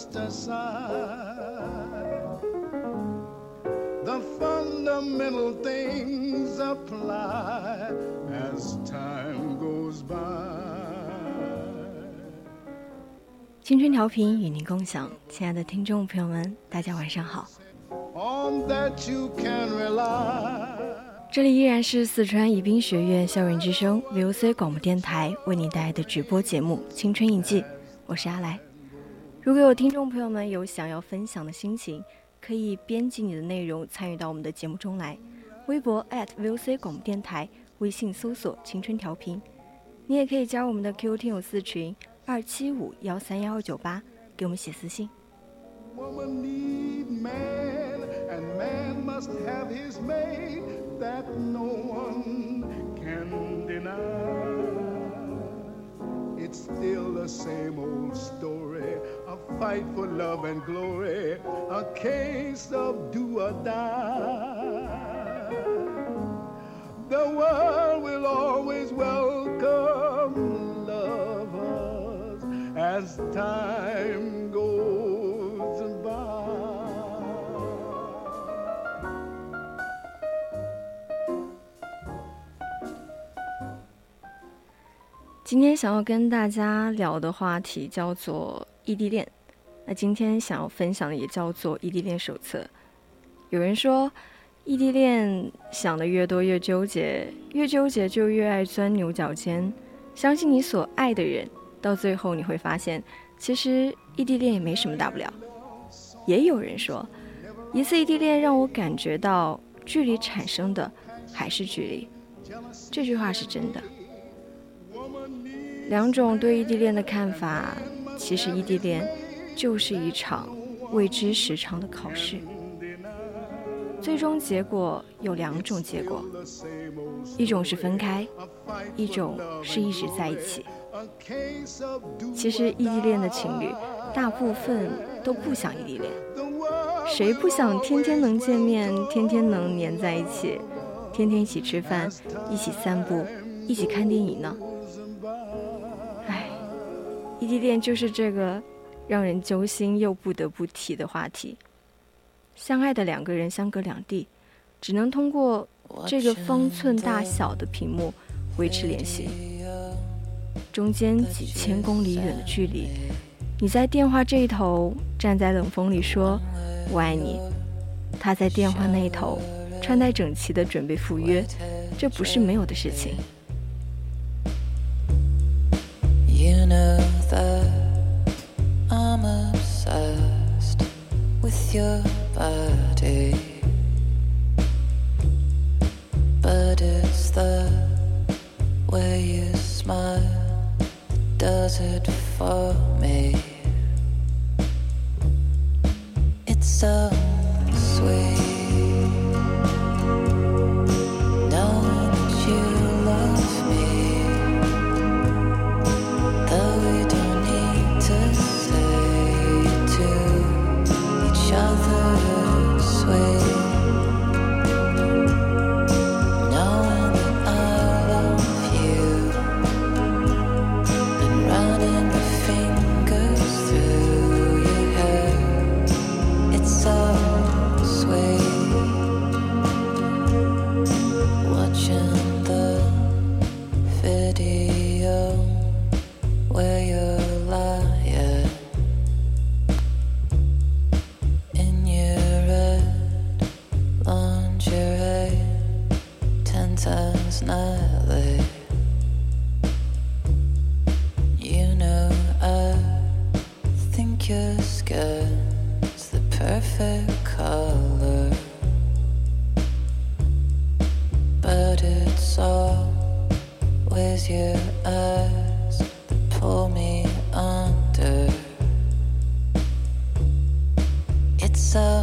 Just a sigh. The fundamental things apply as time goes by. 青春调频与您共享，亲爱的听众朋友们，大家晚上好。这里依然是四川宜宾学院校园之声 VOC 广播电台为您带来的直播节目《青春印记》，我是阿来。如果有听众朋友们有想要分享的心情，可以编辑你的内容参与到我们的节目中来。微博 @VOC 广播电台，微信搜索“青春调频”。你也可以加入我们的 QQ 听友四群二七五幺三幺二九八，给我们写私信。it's still the same old story. A fight for love and glory, a case of do or die. The world will always welcome lovers as time goes. 今天想要跟大家聊的话题叫做 异地恋，那今天想要分享的也叫做异地恋手册。有人说，异地恋想的越多越纠结，越纠结就越爱钻牛角尖。相信你所爱的人，到最后你会发现，其实异地恋也没什么大不了。也有人说，一次异地恋让我感觉到距离产生的还是距离，这句话是真的。两种对异地恋的看法，其实异地恋就是一场未知时长的考试。最终结果有两种结果，一种是分开，一种是一直在一起。其实异地恋的情侣大部分都不想异地恋，谁不想天天能见面，天天能黏在一起，天天一起吃饭，一起散步，一起看电影呢？异地恋就是这个让人揪心又不得不提的话题。相爱的两个人相隔两地，只能通过这个方寸大小的屏幕维持联系。中间几千公里远的距离，你在电话这一头站在冷风里说“我爱你”，他在电话那一头穿戴整齐的准备赴约，这不是没有的事情。You know that I'm obsessed with your body. But it's the way you smile does it for me. It's so sweet. so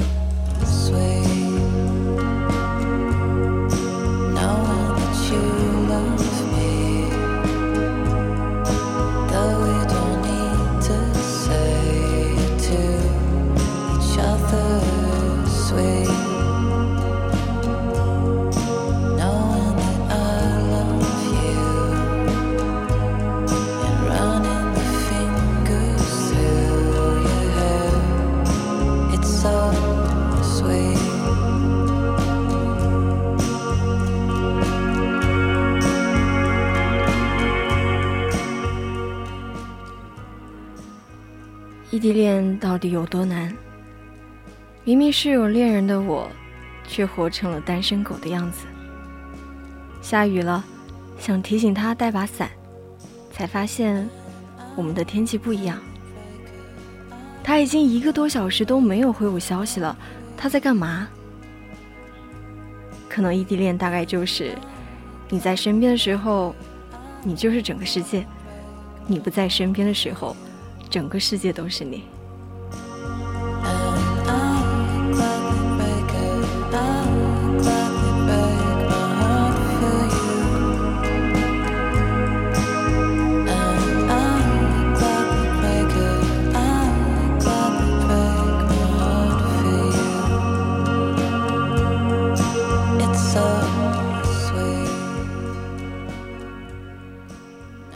异地恋到底有多难？明明是有恋人的我，却活成了单身狗的样子。下雨了，想提醒他带把伞，才发现我们的天气不一样。他已经一个多小时都没有回我消息了，他在干嘛？可能异地恋大概就是你在身边的时候，你就是整个世界；你不在身边的时候。整个世界都是你。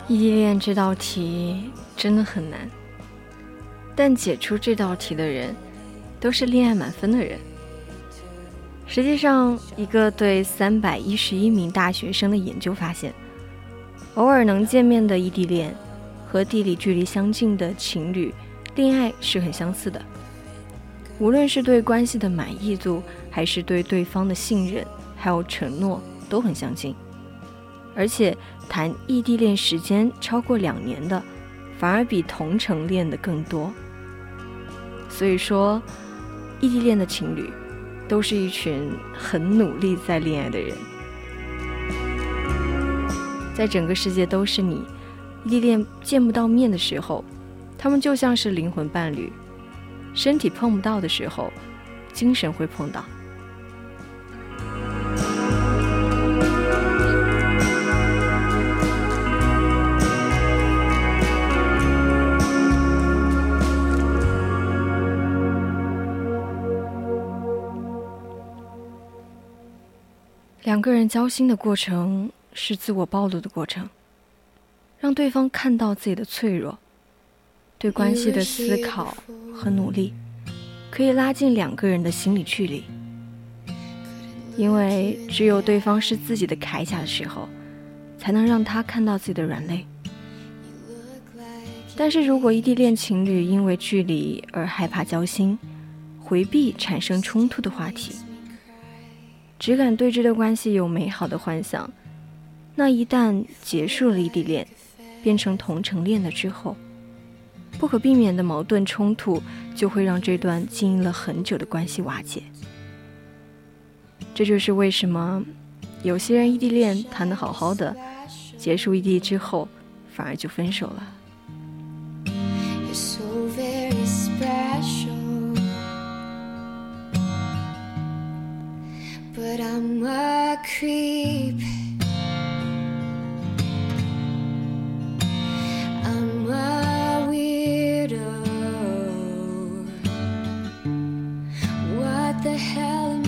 异地恋这道题真的很难。但解出这道题的人，都是恋爱满分的人。实际上，一个对三百一十一名大学生的研究发现，偶尔能见面的异地恋，和地理距离相近的情侣恋爱是很相似的。无论是对关系的满意度，还是对对方的信任，还有承诺，都很相近。而且，谈异地恋时间超过两年的。反而比同城恋的更多，所以说，异地恋的情侣都是一群很努力在恋爱的人。在整个世界都是你，异地恋见不到面的时候，他们就像是灵魂伴侣；身体碰不到的时候，精神会碰到。两个人交心的过程是自我暴露的过程，让对方看到自己的脆弱。对关系的思考和努力，可以拉近两个人的心理距离。因为只有对方是自己的铠甲的时候，才能让他看到自己的软肋。但是如果异地恋情侣因为距离而害怕交心，回避产生冲突的话题。只敢对这段关系有美好的幻想，那一旦结束了异地恋，变成同城恋了之后，不可避免的矛盾冲突就会让这段经营了很久的关系瓦解。这就是为什么有些人异地恋谈得好好的，结束异地之后反而就分手了。I'm a creep. I'm a weirdo. What the hell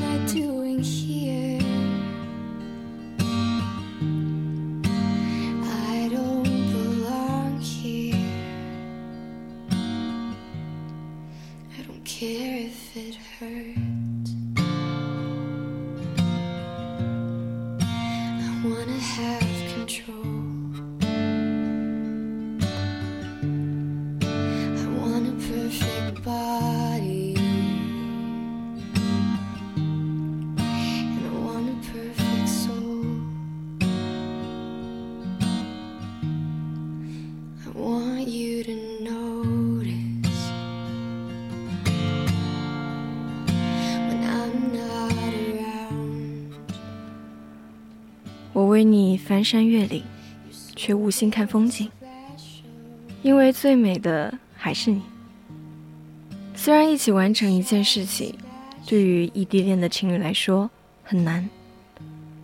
为你翻山越岭，却无心看风景，因为最美的还是你。虽然一起完成一件事情，对于异地恋的情侣来说很难，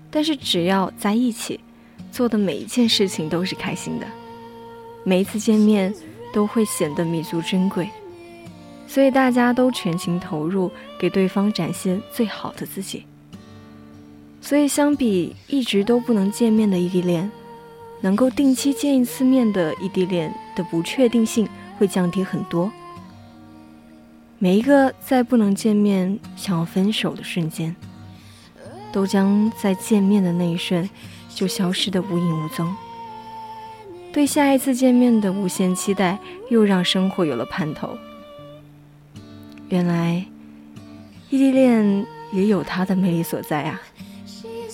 但是只要在一起，做的每一件事情都是开心的，每一次见面都会显得弥足珍贵，所以大家都全情投入，给对方展现最好的自己。所以，相比一直都不能见面的异地恋，能够定期见一次面的异地恋的不确定性会降低很多。每一个在不能见面、想要分手的瞬间，都将在见面的那一瞬就消失得无影无踪。对下一次见面的无限期待，又让生活有了盼头。原来，异地恋也有它的魅力所在啊！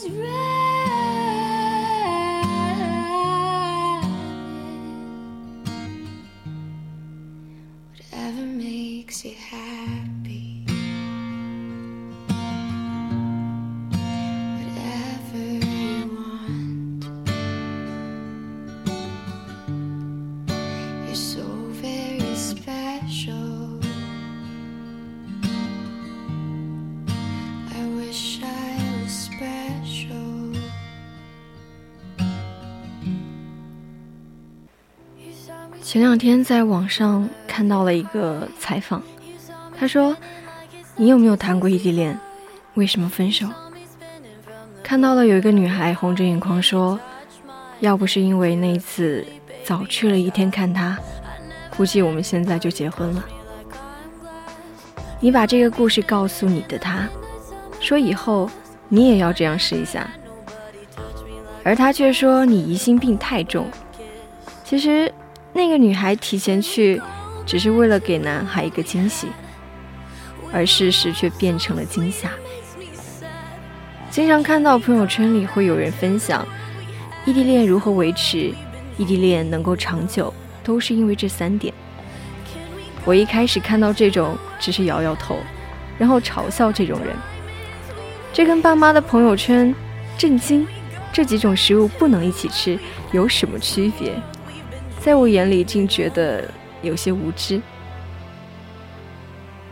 Red. 前两天在网上看到了一个采访，他说：“你有没有谈过异地恋？为什么分手？”看到了有一个女孩红着眼眶说：“要不是因为那次早去了一天看他，估计我们现在就结婚了。”你把这个故事告诉你的他，说以后你也要这样试一下，而他却说你疑心病太重。其实。那个女孩提前去，只是为了给男孩一个惊喜，而事实却变成了惊吓。经常看到朋友圈里会有人分享异地恋如何维持，异地恋能够长久，都是因为这三点。我一开始看到这种，只是摇摇头，然后嘲笑这种人。这跟爸妈的朋友圈震惊这几种食物不能一起吃有什么区别？在我眼里，竟觉得有些无知。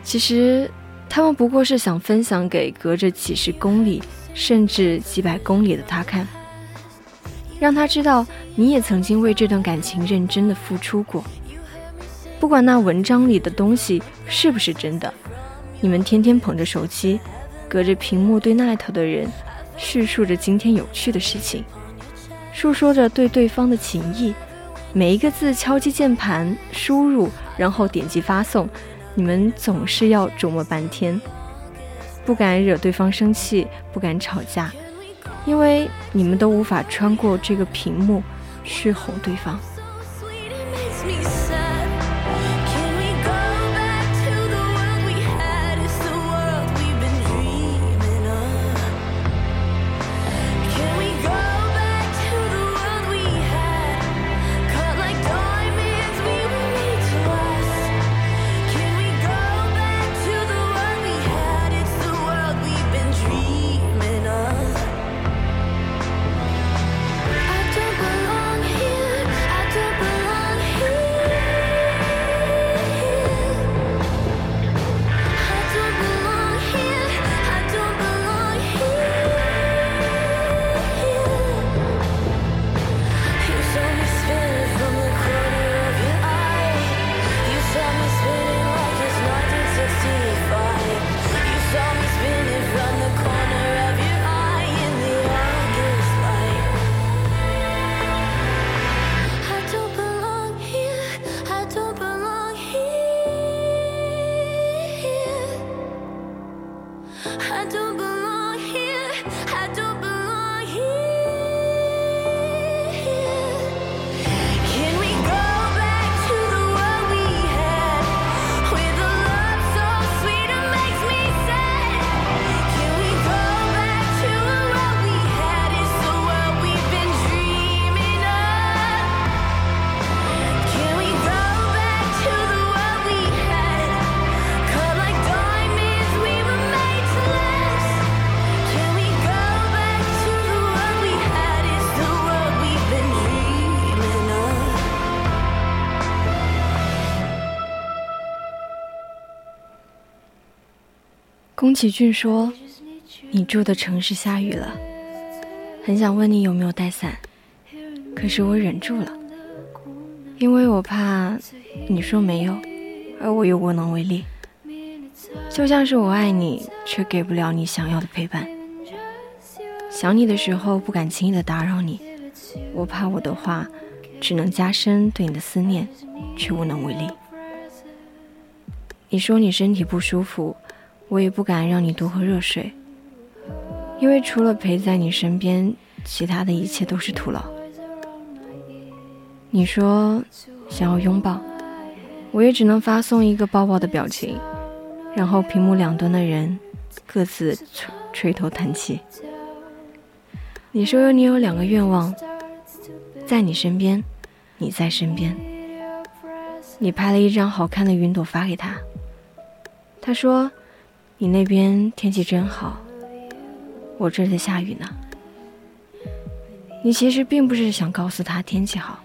其实，他们不过是想分享给隔着几十公里，甚至几百公里的他看，让他知道你也曾经为这段感情认真的付出过。不管那文章里的东西是不是真的，你们天天捧着手机，隔着屏幕对那头的人叙述着今天有趣的事情，诉说着对对方的情谊。每一个字敲击键盘输入，然后点击发送，你们总是要琢磨半天，不敢惹对方生气，不敢吵架，因为你们都无法穿过这个屏幕去哄对方。宫崎骏说：“你住的城市下雨了，很想问你有没有带伞，可是我忍住了，因为我怕你说没有，而我又无能为力。就像是我爱你，却给不了你想要的陪伴。想你的时候不敢轻易的打扰你，我怕我的话只能加深对你的思念，却无能为力。你说你身体不舒服。”我也不敢让你多喝热水，因为除了陪在你身边，其他的一切都是徒劳。你说想要拥抱，我也只能发送一个抱抱的表情，然后屏幕两端的人各自垂头叹气。你说你有两个愿望，在你身边，你在身边。你拍了一张好看的云朵发给他，他说。你那边天气真好，我这在下雨呢。你其实并不是想告诉他天气好，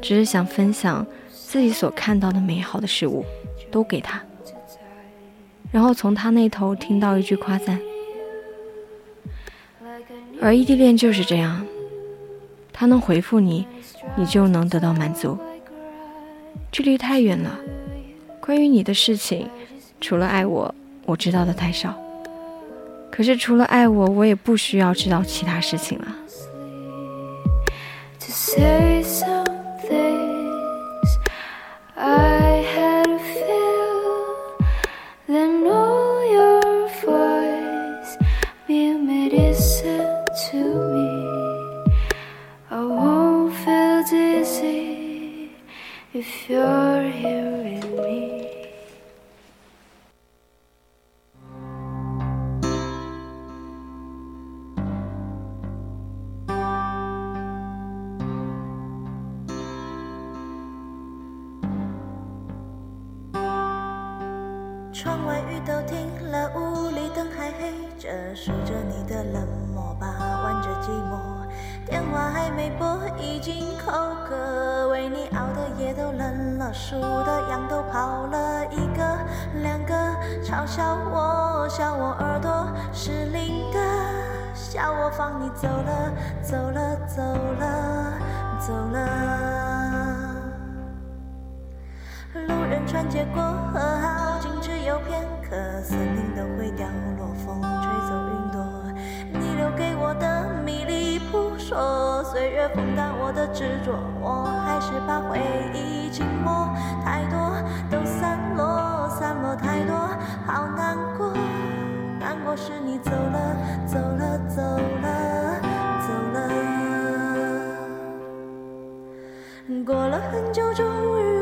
只是想分享自己所看到的美好的事物，都给他，然后从他那头听到一句夸赞。而异地恋就是这样，他能回复你，你就能得到满足。距离太远了，关于你的事情，除了爱我。我知道的太少，可是除了爱我，我也不需要知道其他事情了。窗着，数着你的冷漠吧，玩着寂寞。电话还没拨，已经口渴，为你熬的夜都冷了，数的羊都跑了一个两个，嘲笑我，笑我耳朵失灵的，笑我放你走了，走了，走了，走了。路人穿街过河，好有片刻，森林都会掉落，风吹走云朵。你留给我的迷离扑朔，岁月风干我的执着，我还是怕回忆静默，太多都散落，散落太多，好难过，难过是你走了，走了，走了，走了。过了很久，终于。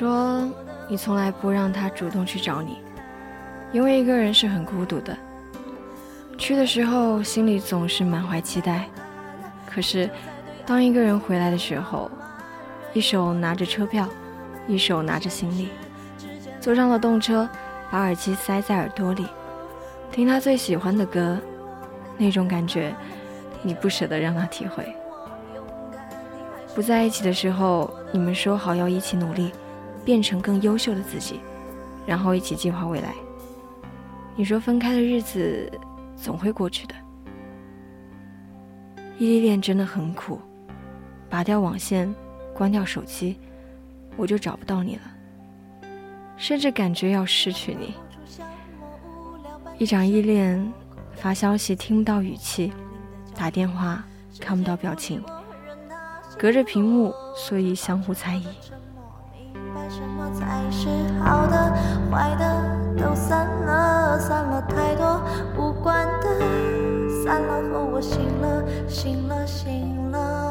说你从来不让他主动去找你，因为一个人是很孤独的。去的时候心里总是满怀期待，可是当一个人回来的时候，一手拿着车票，一手拿着行李，坐上了动车，把耳机塞在耳朵里，听他最喜欢的歌，那种感觉，你不舍得让他体会。不在一起的时候，你们说好要一起努力，变成更优秀的自己，然后一起计划未来。你说分开的日子总会过去的。异地恋真的很苦，拔掉网线，关掉手机，我就找不到你了，甚至感觉要失去你。一场依恋，发消息听不到语气，打电话看不到表情，隔着屏幕，所以相互猜疑。什么才是好的，坏的都散了，散了太多无关的，散了后我醒了，醒了，醒了，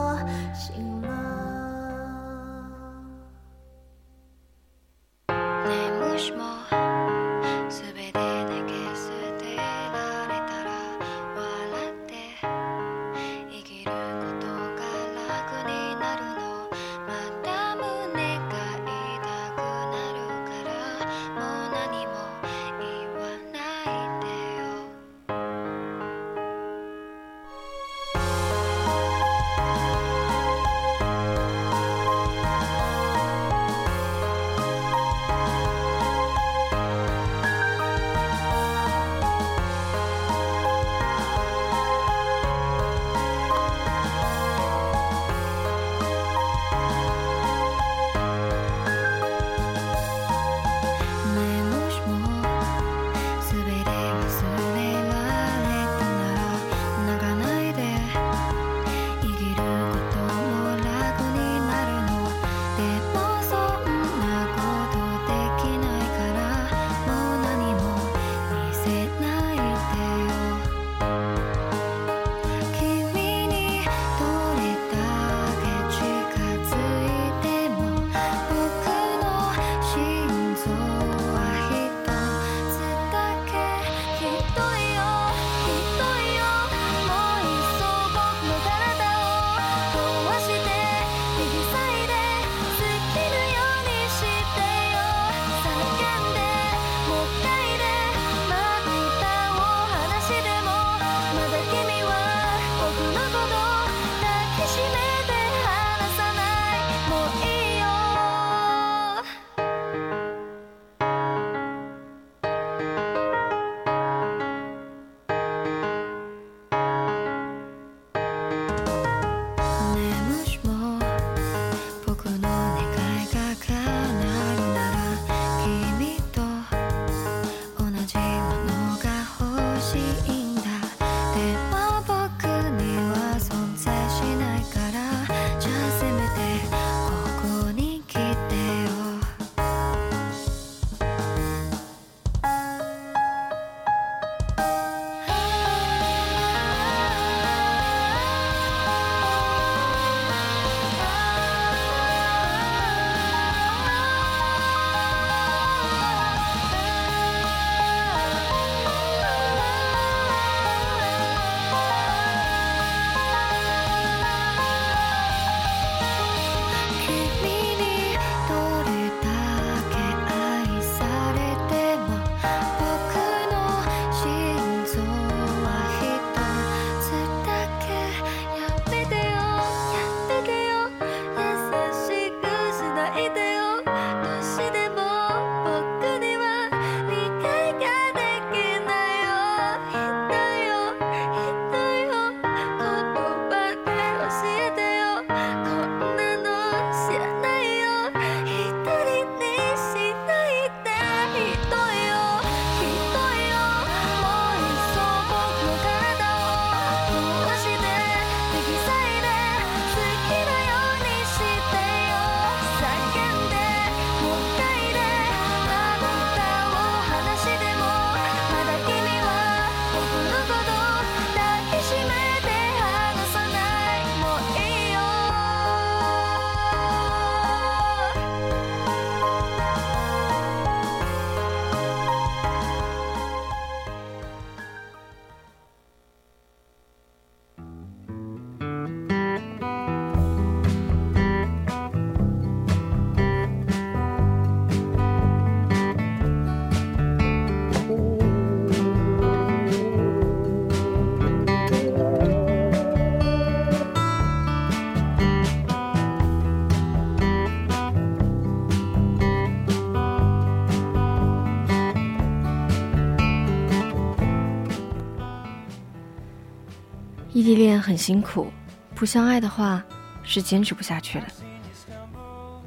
异地恋很辛苦，不相爱的话是坚持不下去的。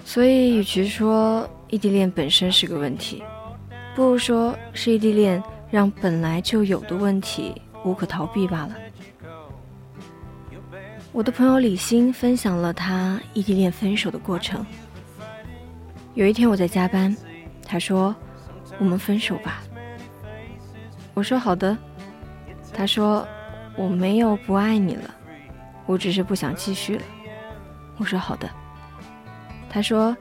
所以，与其说异地恋本身是个问题，不如说是异地恋让本来就有的问题无可逃避罢了。我的朋友李欣分享了他异地恋分手的过程。有一天我在加班，他说：“我们分手吧。”我说：“好的。”他说：“我没有不爱你了，我只是不想继续了。”我说：“好的。”他说：“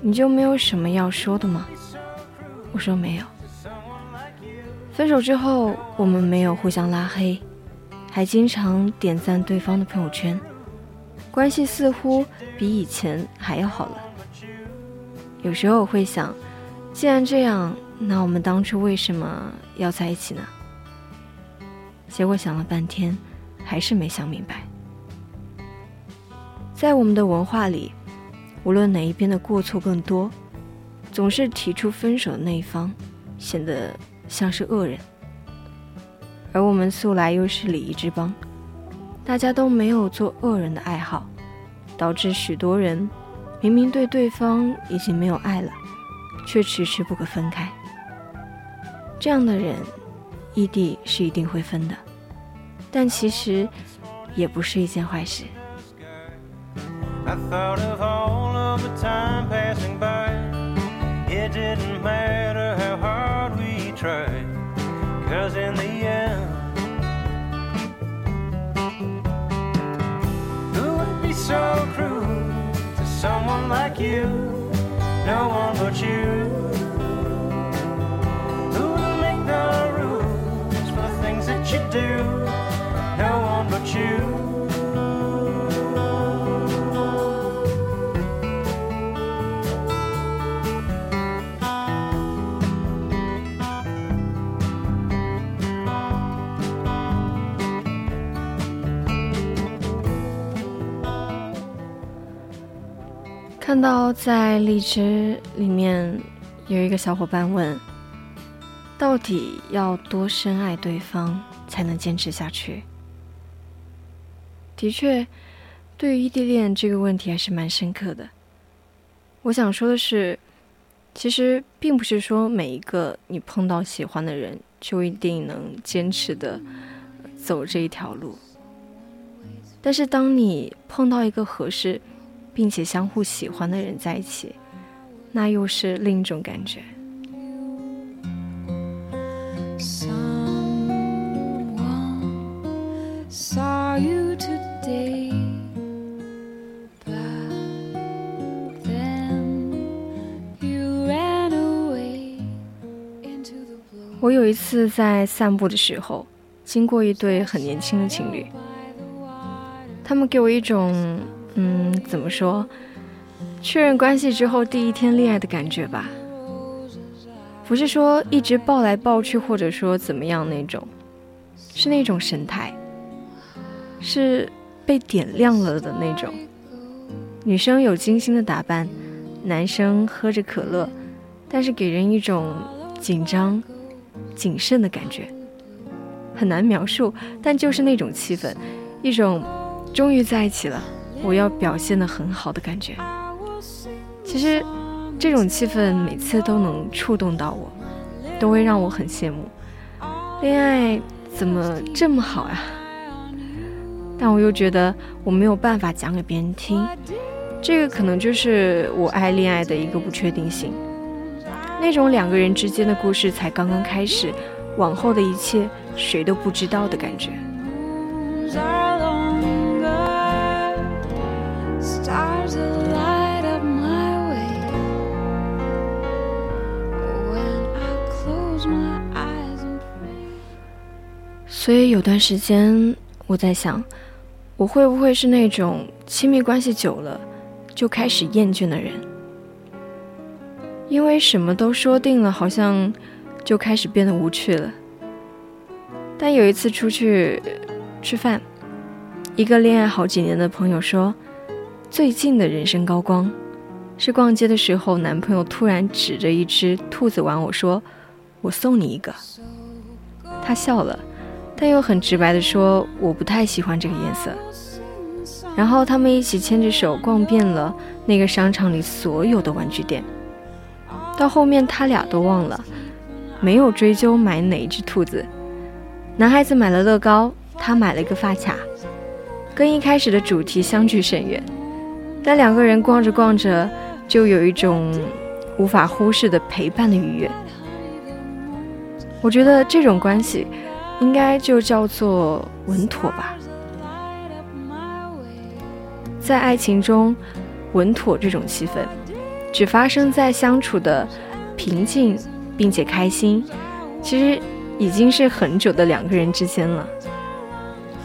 你就没有什么要说的吗？”我说：“没有。”分手之后，我们没有互相拉黑，还经常点赞对方的朋友圈，关系似乎比以前还要好了。有时候我会想，既然这样，那我们当初为什么要在一起呢？结果想了半天，还是没想明白。在我们的文化里。无论哪一边的过错更多，总是提出分手的那一方显得像是恶人，而我们素来又是礼仪之邦，大家都没有做恶人的爱好，导致许多人明明对对方已经没有爱了，却迟迟不可分开。这样的人，异地是一定会分的，但其实也不是一件坏事。of the time passing by. It didn't matter how hard we try cause in the end, who would be so cruel someone like you? No one but you. Who will make the you do? 看到在荔枝里面有一个小伙伴问：“到底要多深爱对方才能坚持下去？”的确，对于异地恋这个问题还是蛮深刻的。我想说的是，其实并不是说每一个你碰到喜欢的人就一定能坚持的走这一条路，但是当你碰到一个合适。并且相互喜欢的人在一起，那又是另一种感觉。我有一次在散步的时候，经过一对很年轻的情侣，他们给我一种。嗯，怎么说？确认关系之后第一天恋爱的感觉吧，不是说一直抱来抱去，或者说怎么样那种，是那种神态，是被点亮了的那种。女生有精心的打扮，男生喝着可乐，但是给人一种紧张、谨慎的感觉，很难描述，但就是那种气氛，一种终于在一起了。我要表现的很好的感觉，其实这种气氛每次都能触动到我，都会让我很羡慕。恋爱怎么这么好呀？但我又觉得我没有办法讲给别人听，这个可能就是我爱恋爱的一个不确定性。那种两个人之间的故事才刚刚开始，往后的一切谁都不知道的感觉。所以有段时间，我在想，我会不会是那种亲密关系久了就开始厌倦的人？因为什么都说定了，好像就开始变得无趣了。但有一次出去吃饭，一个恋爱好几年的朋友说，最近的人生高光是逛街的时候，男朋友突然指着一只兔子玩偶说：“我送你一个。”他笑了。但又很直白的说我不太喜欢这个颜色。然后他们一起牵着手逛遍了那个商场里所有的玩具店。到后面他俩都忘了，没有追究买哪一只兔子。男孩子买了乐高，他买了一个发卡，跟一开始的主题相距甚远。但两个人逛着逛着，就有一种无法忽视的陪伴的愉悦。我觉得这种关系，应该就叫做稳妥吧。在爱情中，稳妥这种气氛，只发生在相处的平静并且开心，其实已经是很久的两个人之间了。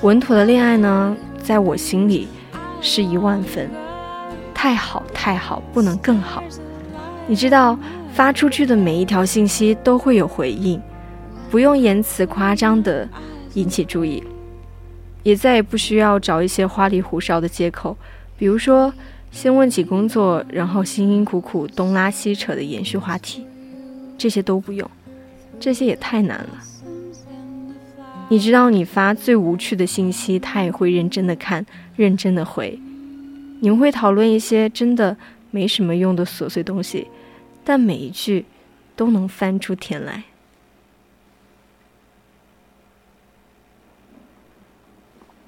稳妥的恋爱呢，在我心里是一万分，太好太好，不能更好。你知道，发出去的每一条信息都会有回应，不用言辞夸张的引起注意。也再也不需要找一些花里胡哨的借口，比如说先问起工作，然后辛辛苦苦东拉西扯的延续话题，这些都不用，这些也太难了。你知道，你发最无趣的信息，他也会认真的看，认真的回。你们会讨论一些真的没什么用的琐碎东西，但每一句都能翻出天来。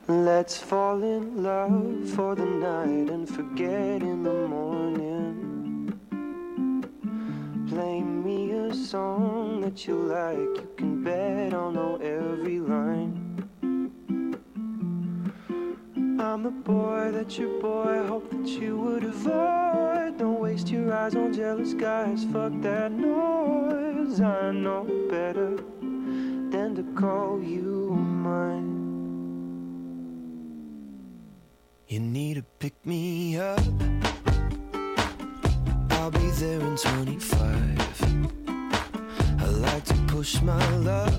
Let's fall in love for the night and forget in the morning. Play me a song that you like, you can bet I'll know every line. I'm the boy that your boy hoped that you would avoid. Don't waste your eyes on jealous guys, fuck that noise. I know better than to call you mine. You need to pick me up. I'll be there in 25. I like to push my luck.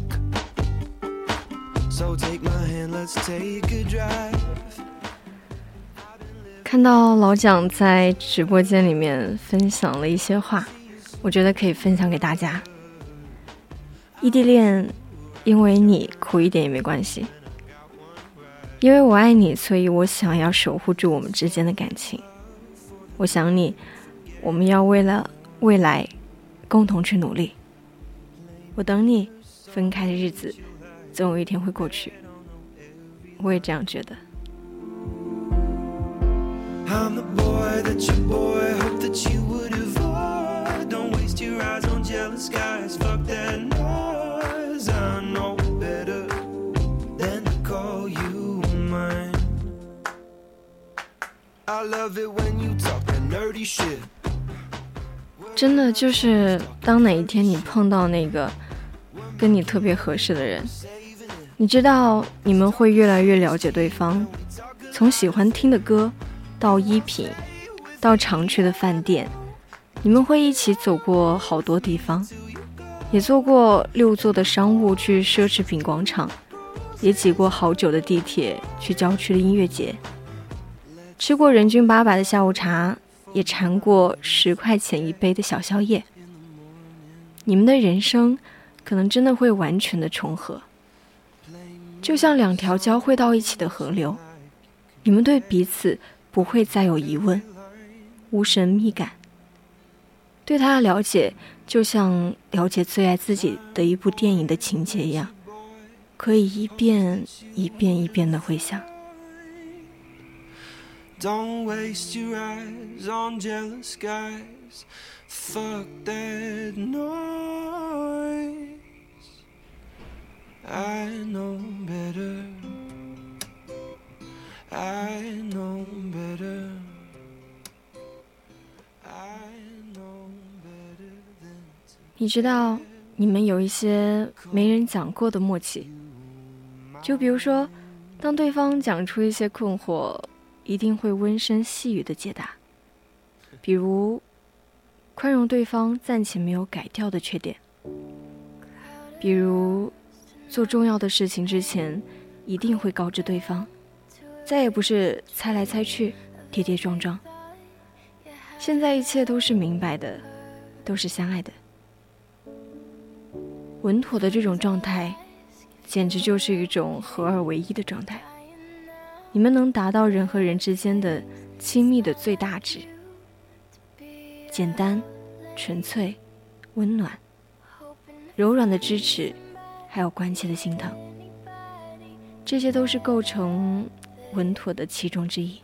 So take my hand, let's take a drive. 看到老蒋在直播间里面分享了一些话，我觉得可以分享给大家。异地恋，因为你苦一点也没关系。因为我爱你，所以我想要守护住我们之间的感情。我想你，我们要为了未来共同去努力。我等你，分开的日子总有一天会过去。我也这样觉得。真的就是，当哪一天你碰到那个跟你特别合适的人，你知道你们会越来越了解对方，从喜欢听的歌，到衣品，到常去的饭店，你们会一起走过好多地方，也坐过六座的商务去奢侈品广场，也挤过好久的地铁去郊区的音乐节。吃过人均八百的下午茶，也尝过十块钱一杯的小宵夜。你们的人生可能真的会完全的重合，就像两条交汇到一起的河流。你们对彼此不会再有疑问，无神秘感。对他的了解，就像了解最爱自己的一部电影的情节一样，可以一遍一遍一遍的回想。Don't waste your eyes on jealous guys. Fuck that noise. I know better. I know better. I know better than. 你知道，你们有一些没人讲过的默契，就比如说，当对方讲出一些困惑。一定会温声细语的解答，比如宽容对方暂且没有改掉的缺点，比如做重要的事情之前一定会告知对方，再也不是猜来猜去、跌跌撞撞。现在一切都是明白的，都是相爱的，稳妥的这种状态，简直就是一种合二为一的状态。你们能达到人和人之间的亲密的最大值，简单、纯粹、温暖、柔软的支持，还有关切的心疼，这些都是构成稳妥的其中之一。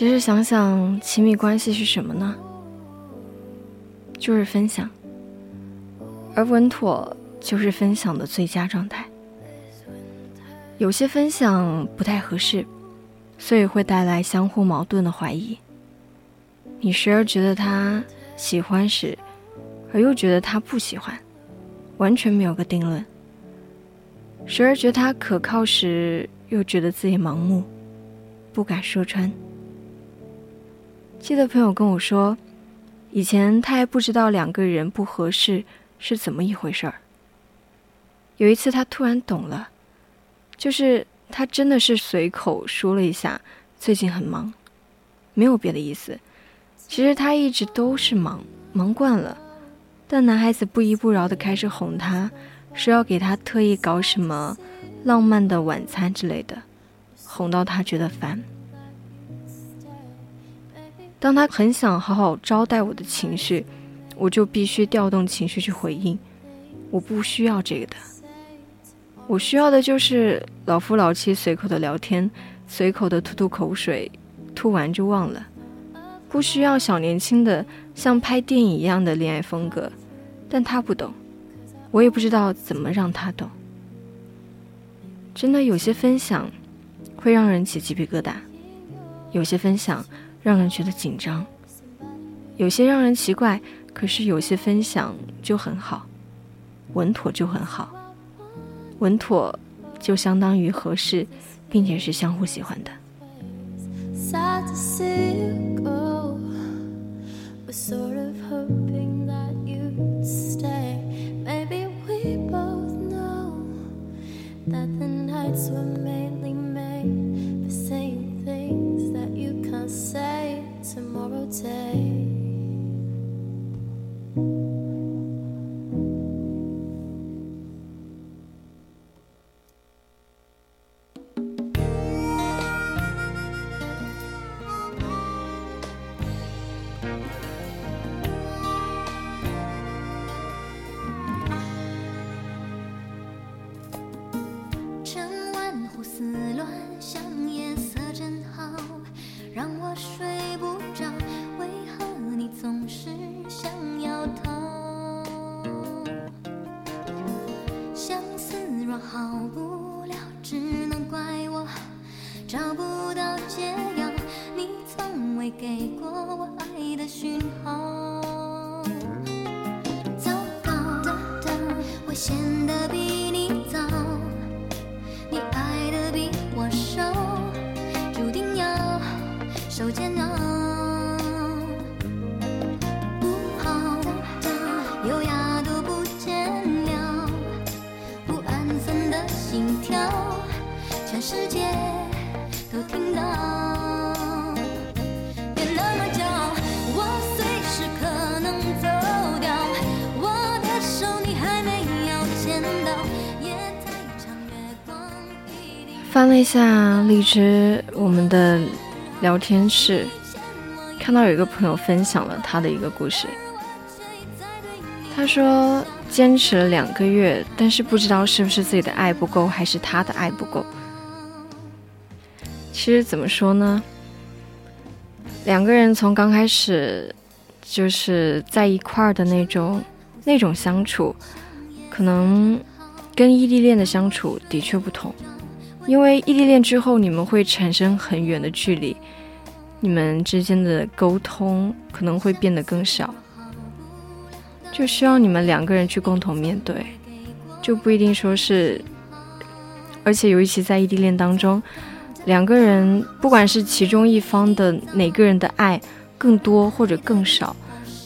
其实想想，亲密关系是什么呢？就是分享，而稳妥就是分享的最佳状态。有些分享不太合适，所以会带来相互矛盾的怀疑。你时而觉得他喜欢时，而又觉得他不喜欢，完全没有个定论。时而觉得他可靠时，又觉得自己盲目，不敢说穿。记得朋友跟我说，以前他还不知道两个人不合适是怎么一回事儿。有一次他突然懂了，就是他真的是随口说了一下，最近很忙，没有别的意思。其实他一直都是忙，忙惯了，但男孩子不依不饶的开始哄他，说要给他特意搞什么浪漫的晚餐之类的，哄到他觉得烦。当他很想好好招待我的情绪，我就必须调动情绪去回应。我不需要这个的，我需要的就是老夫老妻随口的聊天，随口的吐吐口水，吐完就忘了。不需要小年轻的像拍电影一样的恋爱风格，但他不懂，我也不知道怎么让他懂。真的有些分享会让人起鸡皮疙瘩，有些分享。让人觉得紧张，有些让人奇怪，可是有些分享就很好，稳妥就很好，稳妥就相当于合适，并且是相互喜欢的。That the nights 在。夜晚胡思乱想，夜色真好，让我睡不着。总是想要逃，相思若好不了，只能怪我找不到解药。你从未给过我爱的讯号，糟糕的我显得比你早，你爱的比我少，注定要受煎熬。了一下荔枝我们的聊天室，看到有一个朋友分享了他的一个故事。他说坚持了两个月，但是不知道是不是自己的爱不够，还是他的爱不够。其实怎么说呢？两个人从刚开始就是在一块儿的那种那种相处，可能跟异地恋的相处的确不同。因为异地恋之后，你们会产生很远的距离，你们之间的沟通可能会变得更少，就需要你们两个人去共同面对，就不一定说是，而且尤其在异地恋当中，两个人不管是其中一方的哪个人的爱更多或者更少，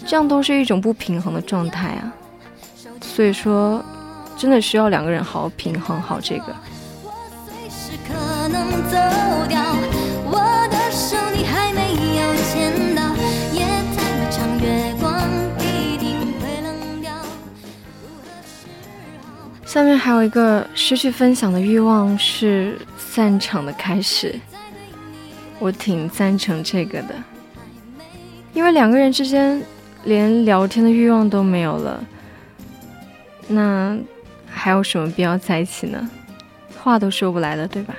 这样都是一种不平衡的状态啊，所以说，真的需要两个人好好平衡好这个。可能走掉，我的手你还没有牵到，夜太长，月光一定会冷掉。下面还有一个失去分享的欲望是散场的开始，我挺赞成这个的，因为两个人之间连聊天的欲望都没有了，那还有什么必要在一起呢？话都说不来了，对吧？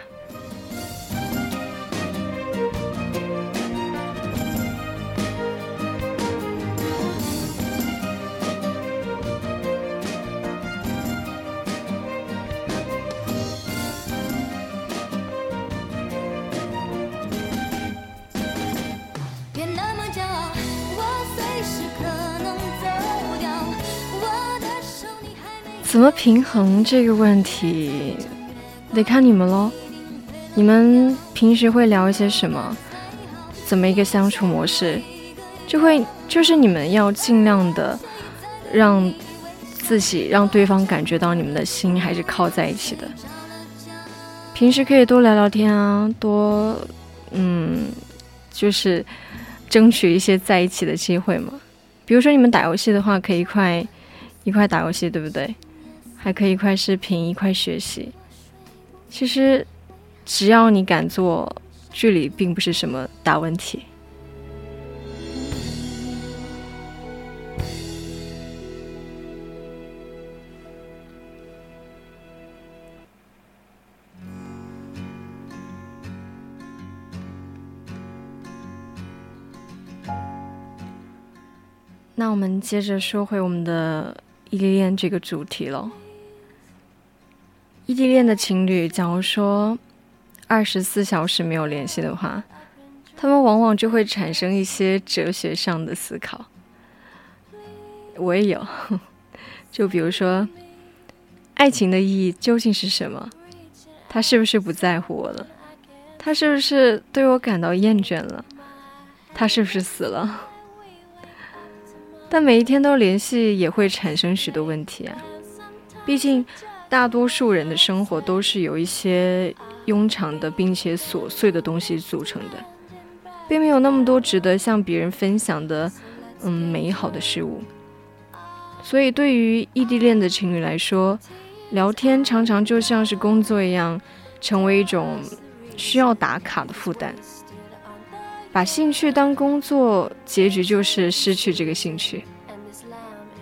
怎么平衡这个问题，得看你们喽。你们平时会聊一些什么？怎么一个相处模式？就会就是你们要尽量的让自己让对方感觉到你们的心还是靠在一起的。平时可以多聊聊天啊，多嗯，就是争取一些在一起的机会嘛。比如说你们打游戏的话，可以一块一块打游戏，对不对？还可以一块视频，一块学习。其实只要你敢做，距离并不是什么大问题。那我们接着说回我们的异地恋这个主题喽。异地恋的情侣，假如说二十四小时没有联系的话，他们往往就会产生一些哲学上的思考。我也有，就比如说，爱情的意义究竟是什么？他是不是不在乎我了？他是不是对我感到厌倦了？他是不是死了？但每一天都联系也会产生许多问题啊，毕竟大多数人的生活都是由一些庸常的并且琐碎的东西组成的，并没有那么多值得向别人分享的嗯美好的事物。所以，对于异地恋的情侣来说，聊天常常就像是工作一样，成为一种需要打卡的负担。把兴趣当工作，结局就是失去这个兴趣。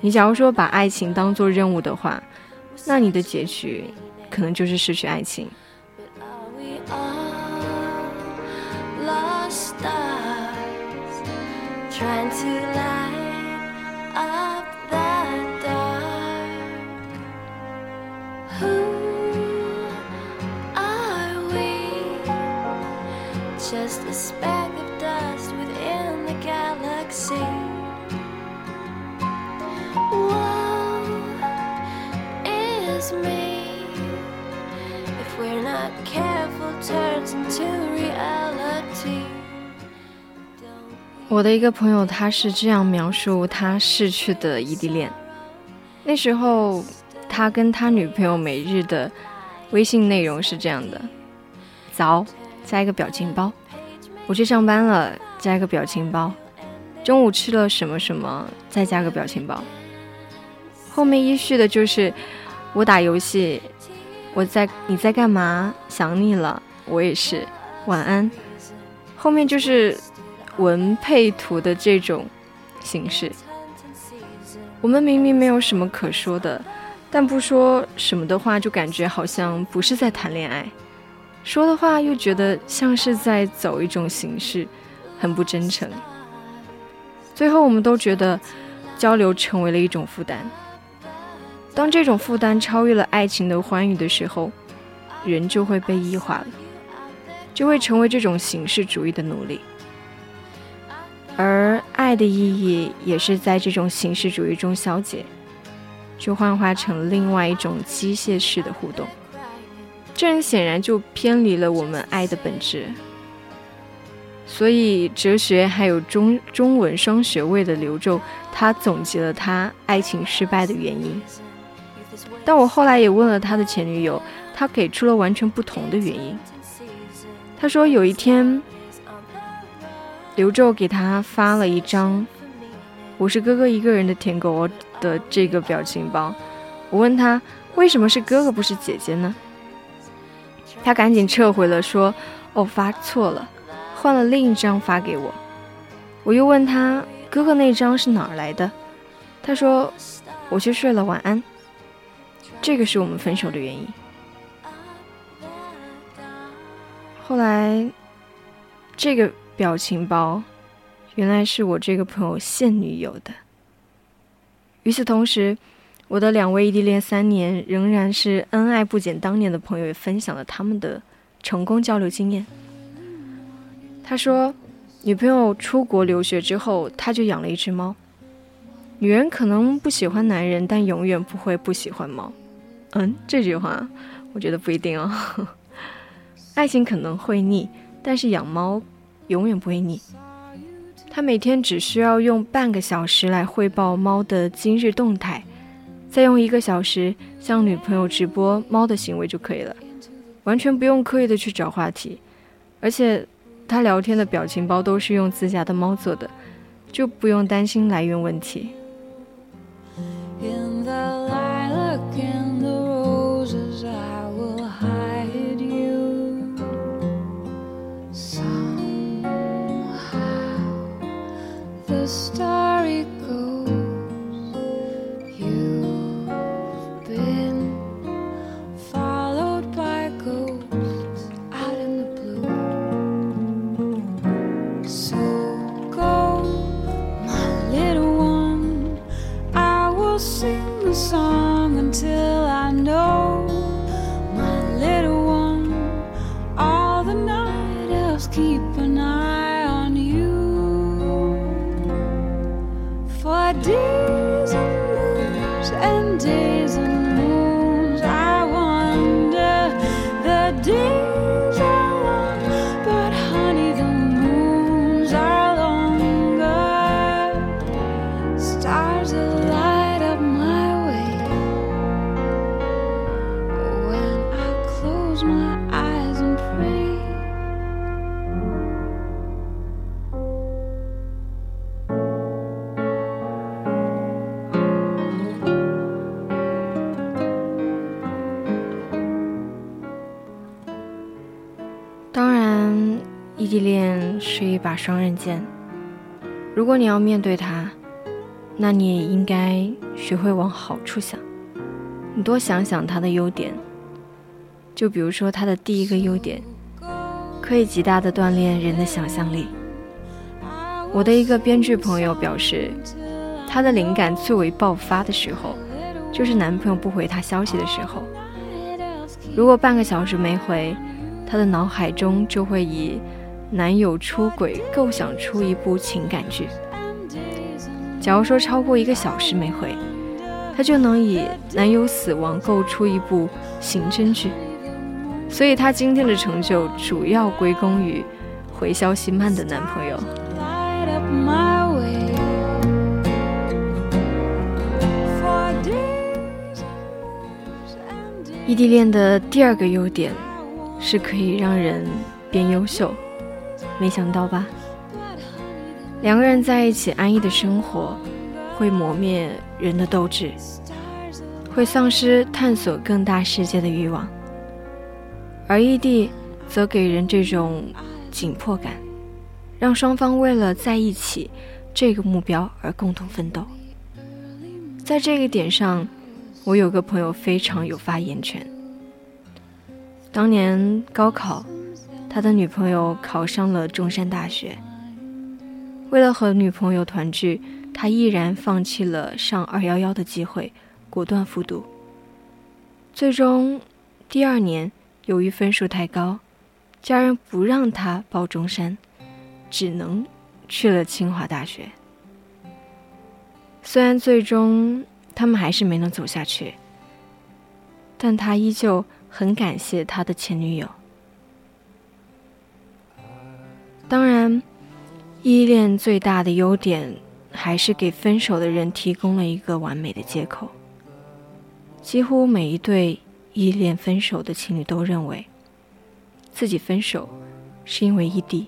你假如说把爱情当做任务的话，那你的结局可能就是失去爱情。But we all lost stars trying to light up that dark? Who are we? Just a speck of dust within the galaxy. Whoa, as me. If we're not careful, turns into reality. 我的一个朋友，他是这样描述他逝去的异地恋。那时候，他跟他女朋友每日的微信内容是这样的：早，加一个表情包；我去上班了，加一个表情包；中午吃了什么什么，再加个表情包。后面依序的就是我打游戏，我在你在干嘛？想你了，我也是，晚安。后面就是文配图的这种形式。我们明明没有什么可说的，但不说什么的话，就感觉好像不是在谈恋爱；说的话又觉得像是在走一种形式，很不真诚。最后，我们都觉得交流成为了一种负担。当这种负担超越了爱情的欢愉的时候，人就会被异化了，就会成为这种形式主义的奴隶。而爱的意义也是在这种形式主义中消解，就幻化成另外一种机械式的互动。这很显然就偏离了我们爱的本质。所以，哲学还有中中文双学位的刘宙，他总结了他爱情失败的原因。但我后来也问了他的前女友，他给出了完全不同的原因。他说有一天。刘宙给他发了一张“我是哥哥一个人的舔狗”的这个表情包。我问他为什么是哥哥不是姐姐呢？他赶紧撤回了，说：“哦，发错了，换了另一张发给我。”我又问他哥哥那张是哪儿来的？他说：“我去睡了，晚安。”这个是我们分手的原因。后来，这个。表情包，原来是我这个朋友现女友的。与此同时，我的两位异地恋三年仍然是恩爱不减当年的朋友也分享了他们的成功交流经验。他说，女朋友出国留学之后，他就养了一只猫。女人可能不喜欢男人，但永远不会不喜欢猫。嗯，这句话我觉得不一定哦。爱情可能会腻，但是养猫。永远不会腻。他每天只需要用半个小时来汇报猫的今日动态，再用一个小时向女朋友直播猫的行为就可以了，完全不用刻意的去找话题。而且他聊天的表情包都是用自家的猫做的，就不用担心来源问题。异地恋是一把双刃剑，如果你要面对它，那你也应该学会往好处想，你多想想它的优点。就比如说它的第一个优点，可以极大的锻炼人的想象力。我的一个编剧朋友表示，他的灵感最为爆发的时候，就是男朋友不回他消息的时候。如果半个小时没回，他的脑海中就会以。男友出轨，构想出一部情感剧。假如说超过一个小时没回，他就能以男友死亡构出一部刑侦剧。所以，他今天的成就主要归功于回消息慢的男朋友。异地恋的第二个优点是可以让人变优秀，没想到吧？两个人在一起安逸的生活，会磨灭人的斗志，会丧失探索更大世界的欲望；而异地则给人这种紧迫感，让双方为了在一起这个目标而共同奋斗。在这个点上，我有个朋友非常有发言权。当年高考，他的女朋友考上了中山大学。为了和女朋友团聚，他毅然放弃了上二幺幺的机会，果断复读。最终，第二年由于分数太高，家人不让他报中山，只能去了清华大学。虽然最终他们还是没能走下去，但他依旧很感谢他的前女友。当然。依恋最大的优点，还是给分手的人提供了一个完美的借口。几乎每一对依恋分手的情侣都认为，自己分手是因为异地，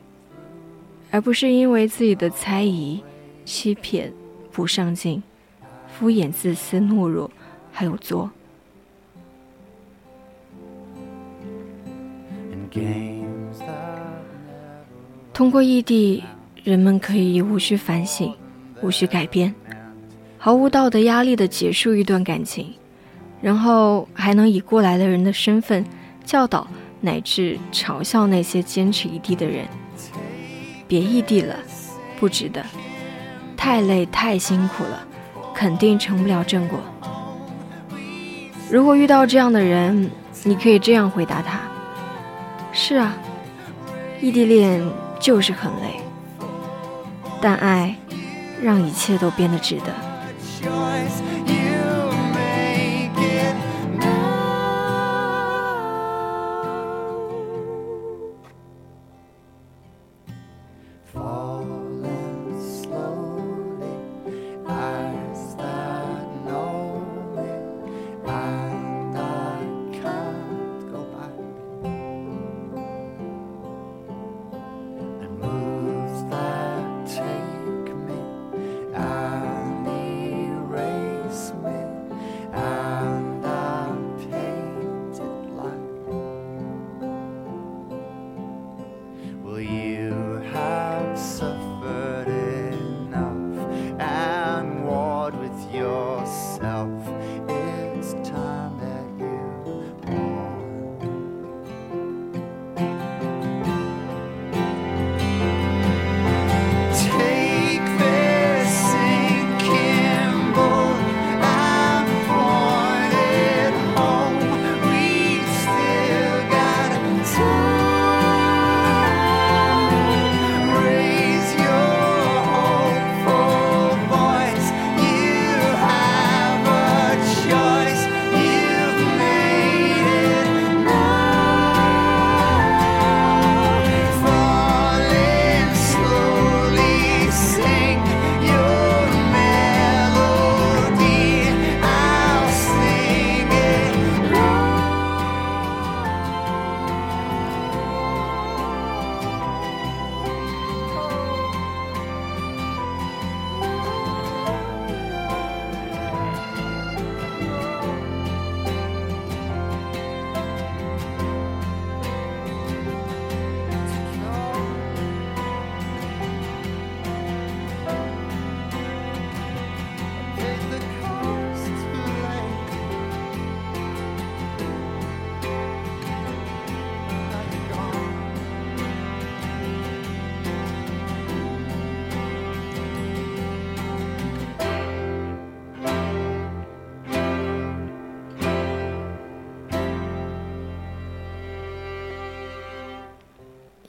而不是因为自己的猜疑、欺骗、不上进、敷衍、自私、懦弱，还有作。通过异地。人们可以无需反省，无需改变，毫无道德压力的结束一段感情，然后还能以过来的人的身份教导乃至嘲笑那些坚持异地的人。别异地了，不值得，太累太辛苦了，肯定成不了正果。如果遇到这样的人，你可以这样回答他：是啊，异地恋就是很累。但爱，让一切都变得值得。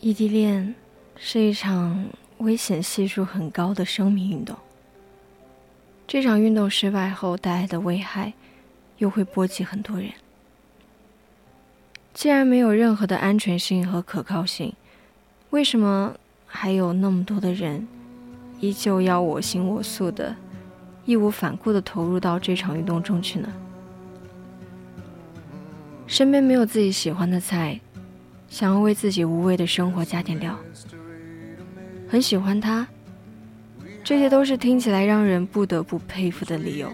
异地恋是一场危险系数很高的生命运动。这场运动失败后带来的危害，又会波及很多人。既然没有任何的安全性和可靠性，为什么还有那么多的人，依旧要我行我素的，义无反顾的投入到这场运动中去呢？身边没有自己喜欢的菜，想要为自己无味的生活加点料，很喜欢他。这些都是听起来让人不得不佩服的理由。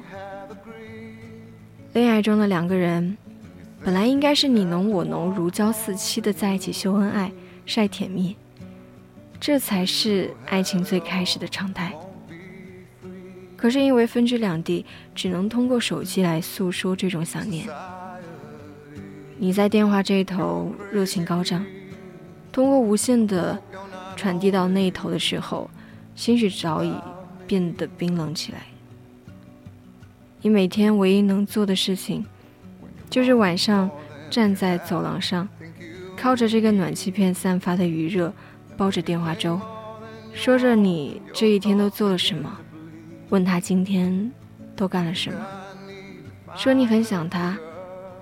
恋爱中的两个人，本来应该是你侬我侬、如胶似漆的在一起秀恩爱、晒甜蜜，这才是爱情最开始的常态。可是因为分居两地，只能通过手机来诉说这种想念。你在电话这一头热情高涨，通过无线的传递到那一头的时候。兴许早已变得冰冷起来。你每天唯一能做的事情，就是晚上站在走廊上，靠着这个暖气片散发的余热，煲着电话粥，说着你这一天都做了什么，问他今天都干了什么，说你很想他，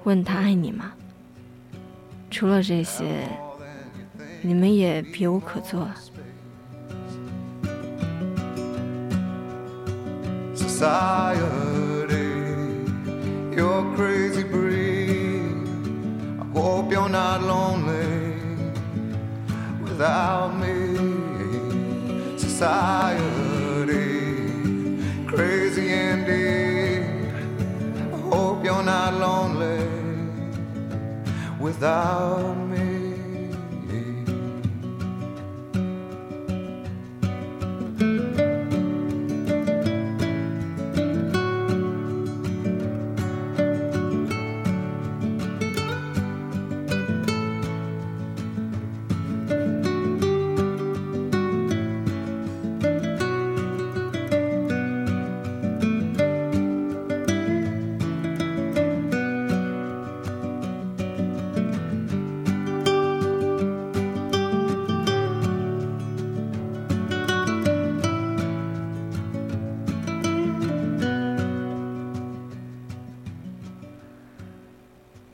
问他爱你吗？除了这些，你们也别无可做。society. You're crazy breed. I hope you're not lonely without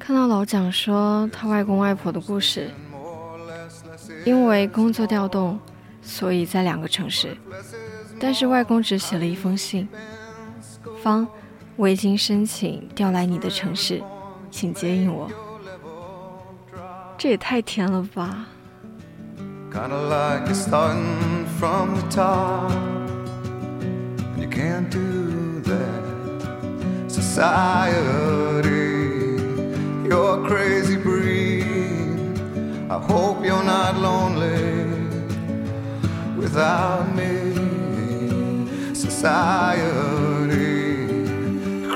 看到老蒋说他外公外婆的故事，因为工作调动，所以在两个城市，但是外公只写了一封信：“方，我已经申请调来你的城市，请接应我。”这也太甜了吧。！you're crazy breed. I hope you're not lonely without me. Society,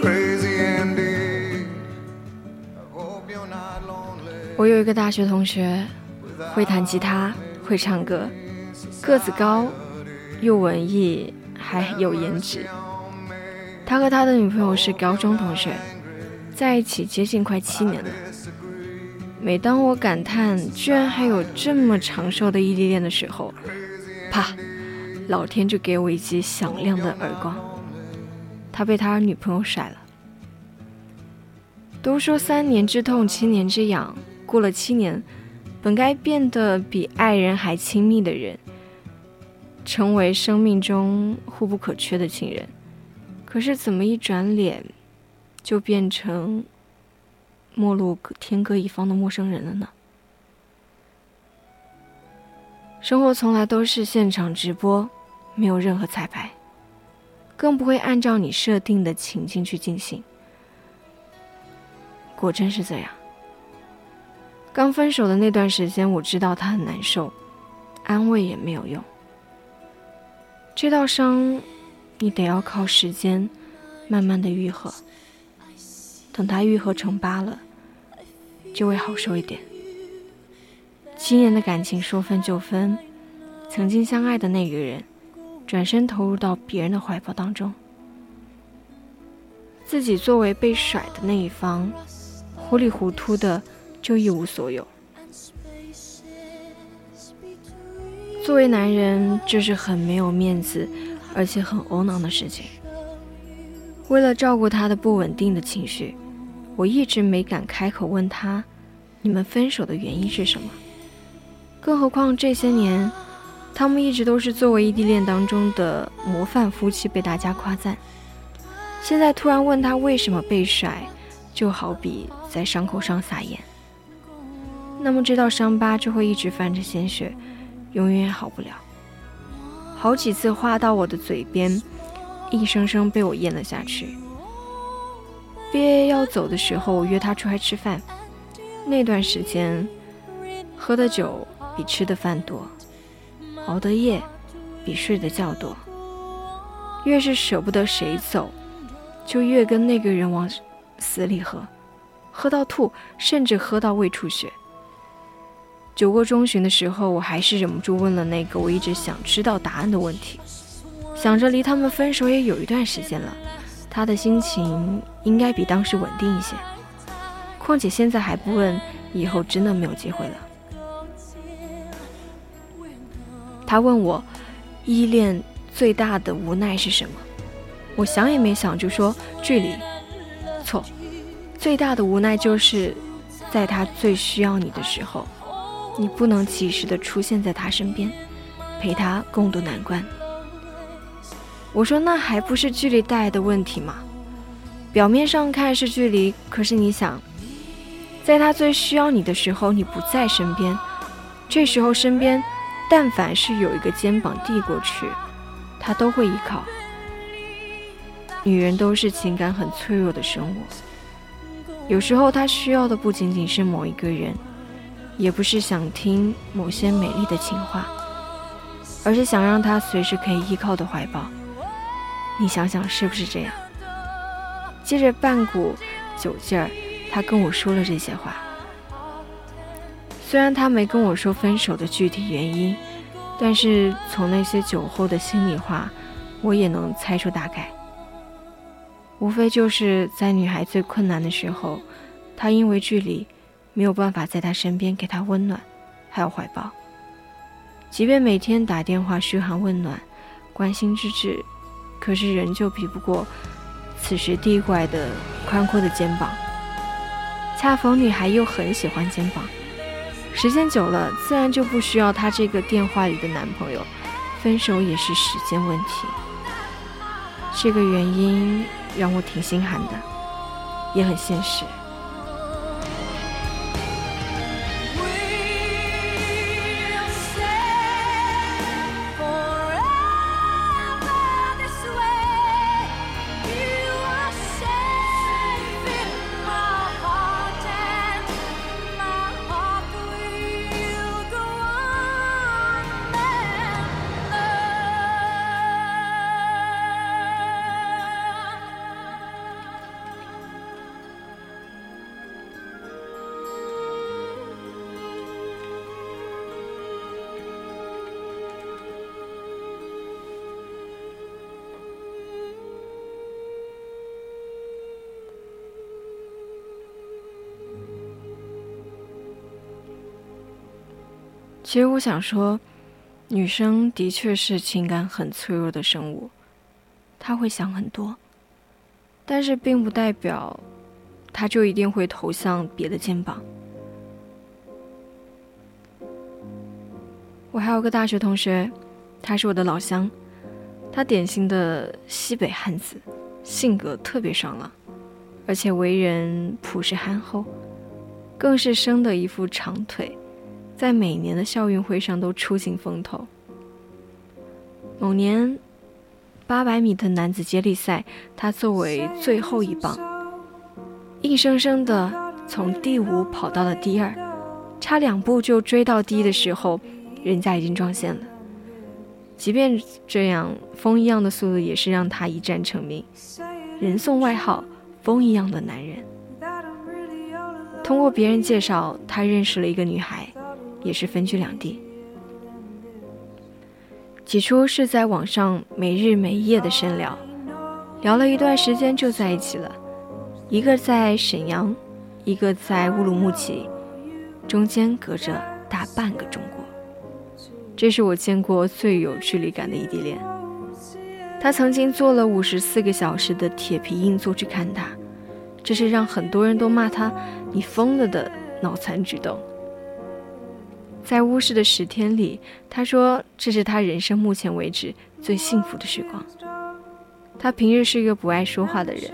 crazy indeed. I hope you're not lonely. 我有一个大学同学，会弹吉他，会唱歌，个子高，又文艺，还有颜值。他和他的女朋友是高中同学。在一起接近快七年了。每当我感叹居然还有这么长寿的异地恋的时候，啪，老天就给我一记响亮的耳光。他被他女朋友甩了。都说三年之痛，七年之痒。过了七年，本该变得比爱人还亲密的人，成为生命中互不可缺的亲人，可是怎么一转脸？就变成陌路天各一方的陌生人了呢？生活从来都是现场直播，没有任何彩排，更不会按照你设定的情境去进行。果真是这样。刚分手的那段时间，我知道他很难受，安慰也没有用。这道伤，你得要靠时间慢慢的愈合。等它愈合成疤了，就会好受一点。七年的感情说分就分，曾经相爱的那个人，转身投入到别人的怀抱当中，自己作为被甩的那一方，糊里糊涂的就一无所有。作为男人，这是很没有面子，而且很窝囊的事情。为了照顾他的不稳定的情绪，我一直没敢开口问他，你们分手的原因是什么？更何况这些年，他们一直都是作为异地恋当中的模范夫妻被大家夸赞。现在突然问他为什么被甩，就好比在伤口上撒盐，那么这道伤疤就会一直泛着鲜血，永远也好不了。好几次话到我的嘴边，硬生生被我咽了下去。毕业要走的时候，我约他出来吃饭，那段时间喝的酒比吃的饭多，熬的夜比睡的觉多。越是舍不得谁走。就越跟那个人往死里喝，喝到吐，甚至喝到胃出血。酒过中旬的时候，我还是忍不住问了那个我一直想知道答案的问题。想着离他们分手也有一段时间了，他的心情应该比当时稳定一些。况且现在还不问，以后真的没有机会了。他问我，依恋最大的无奈是什么？我想也没想就说距离，错，最大的无奈就是在他最需要你的时候，你不能及时的出现在他身边，陪他共度难关。我说那还不是距离带来的问题吗？表面上看是距离，可是你想，在他最需要你的时候你不在身边，这时候身边但凡是有一个肩膀递过去，他都会依靠。女人都是情感很脆弱的生物，有时候她需要的不仅仅是某一个人，也不是想听某些美丽的情话，而是想让他随时可以依靠的怀抱。你想想是不是这样？借着半股酒劲儿，他跟我说了这些话。虽然他没跟我说分手的具体原因，但是从那些酒后的心里话，我也能猜出大概。无非就是在女孩最困难的时候，他因为距离，没有办法在她身边给她温暖，还有怀抱。即便每天打电话嘘寒问暖，关心之至，可是仍旧比不过此时递过来的宽阔的肩膀。恰逢女孩又很喜欢肩膀，时间久了，自然就不需要他这个电话里的男朋友，分手也是时间问题。这个原因。让我挺心寒的，也很现实。其实我想说，女生的确是情感很脆弱的生物，她会想很多，但是并不代表她就一定会投向别的肩膀。我还有个大学同学，他是我的老乡，他典型的西北汉子，性格特别爽朗，而且为人朴实憨厚，更是生的一副长腿。在每年的校运会上都出尽风头。某年，八百米的男子接力赛，他作为最后一棒，硬生生的从第五跑到了第二，差两步就追到第一的时候，人家已经撞线了。即便这样，风一样的速度也是让他一战成名，人送外号“风一样的男人”。通过别人介绍，他认识了一个女孩。也是分居两地。起初是在网上没日没夜的深聊，聊了一段时间就在一起了。一个在沈阳，一个在乌鲁木齐，中间隔着大半个中国。这是我见过最有距离感的异地恋。他曾经坐了五十四个小时的铁皮硬座去看他，这是让很多人都骂他“你疯了”的脑残举动。在巫师的十天里，他说这是他人生目前为止最幸福的时光。他平日是一个不爱说话的人，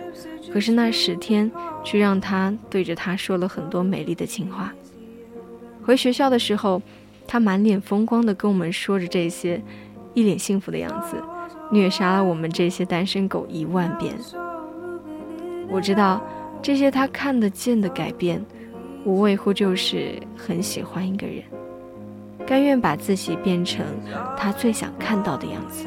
可是那十天却让他对着他说了很多美丽的情话。回学校的时候，他满脸风光地跟我们说着这些，一脸幸福的样子。虐杀了我们这些单身狗一万遍。我知道这些他看得见的改变，无外乎就是很喜欢一个人，甘愿把自己变成他最想看到的样子。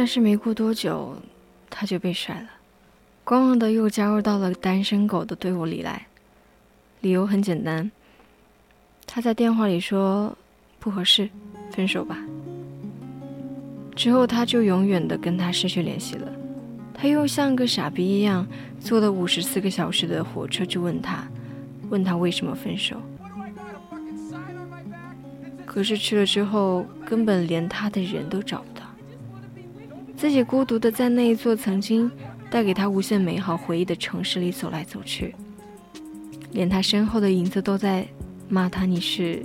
但是没过多久，他就被甩了，光荣的又加入到了单身狗的队伍里来。理由很简单，他在电话里说不合适，分手吧。之后他就永远的跟他失去联系了。他又像个傻逼一样坐了五十四个小时的火车去问他，问他为什么分手。可是去了之后，根本连他的人都找不。自己孤独的在那一座曾经带给他无限美好回忆的城市里走来走去，连他身后的影子都在骂他：“你是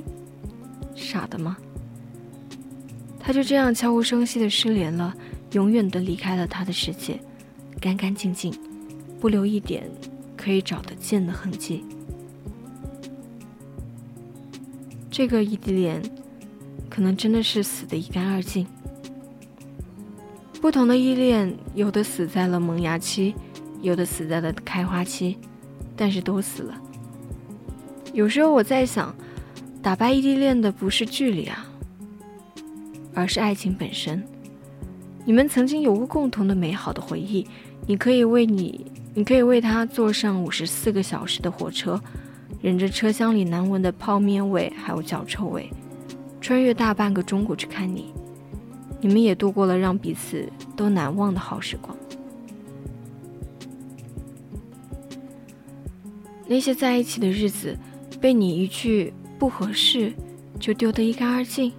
傻的吗？”他就这样悄无声息的失联了，永远的离开了他的世界，干干净净，不留一点可以找得见的痕迹。这个异地恋，可能真的是死得一干二净。不同的依恋，有的死在了萌芽期，有的死在了开花期，但是都死了。有时候我在想，打败异地恋的不是距离啊，而是爱情本身。你们曾经有过共同的美好的回忆，你可以为你，你可以为他坐上五十四个小时的火车，忍着车厢里难闻的泡面味还有脚臭味，穿越大半个中国去看你。你们也度过了让彼此都难忘的好时光。那些在一起的日子，被你一句不合适就丢得一干二净。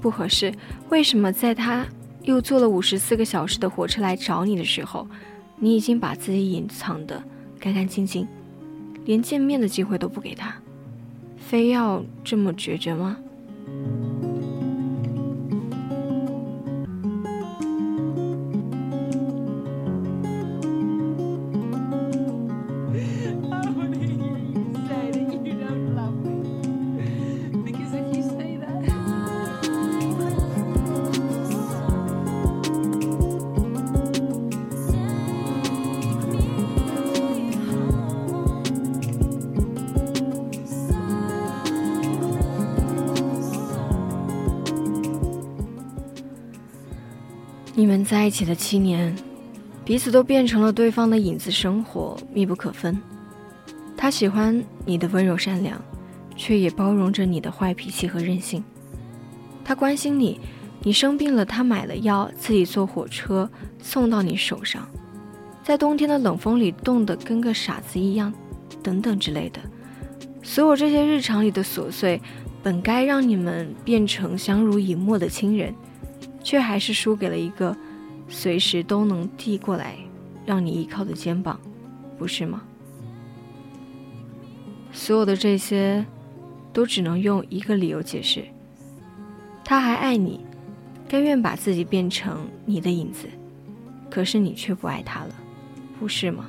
不合适，为什么在他又坐了五十四个小时的火车来找你的时候，你已经把自己隐藏的干干净净，连见面的机会都不给他，非要这么决绝吗？在一起的七年，彼此都变成了对方的影子，生活密不可分。他喜欢你的温柔善良，却也包容着你的坏脾气和任性。他关心你，你生病了，他买了药，自己坐火车送到你手上，在冬天的冷风里冻得跟个傻子一样，等等之类的。所有这些日常里的琐碎，本该让你们变成相濡以沫的亲人。却还是输给了一个随时都能递过来让你依靠的肩膀，不是吗？所有的这些，都只能用一个理由解释：他还爱你，甘愿把自己变成你的影子，可是你却不爱他了，不是吗？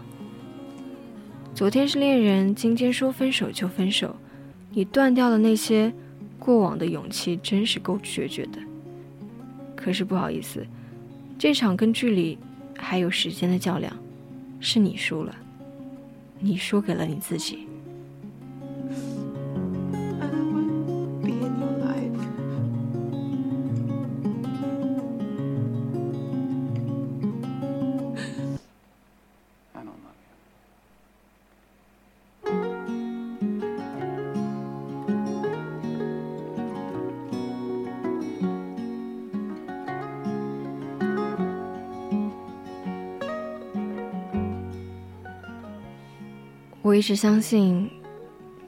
昨天是恋人，今天说分手就分手，你断掉了那些过往的勇气，真是够决绝的。可是不好意思，这场跟距离还有时间的较量，是你输了，你输给了你自己。一直相信，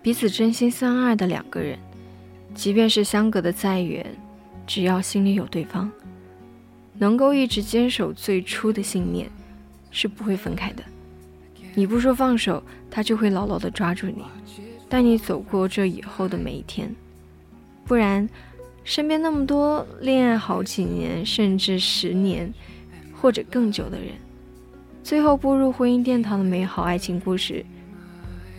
彼此真心相爱的两个人，即便是相隔的再远，只要心里有对方，能够一直坚守最初的信念，是不会分开的。你不说放手，他就会牢牢地抓住你，带你走过这以后的每一天。不然，身边那么多恋爱好几年，甚至十年，或者更久的人，最后步入婚姻殿堂的美好爱情故事，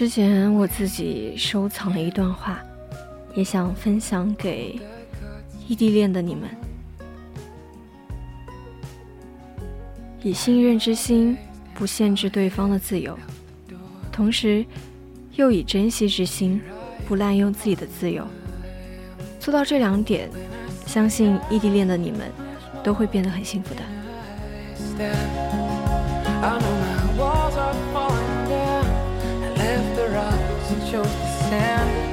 之前我自己收藏了一段话，也想分享给异地恋的你们。以信任之心，不限制对方的自由，同时又以珍惜之心，不滥用自己的自由。做到这两点，相信异地恋的你们都会变得很幸福的。chose to stand.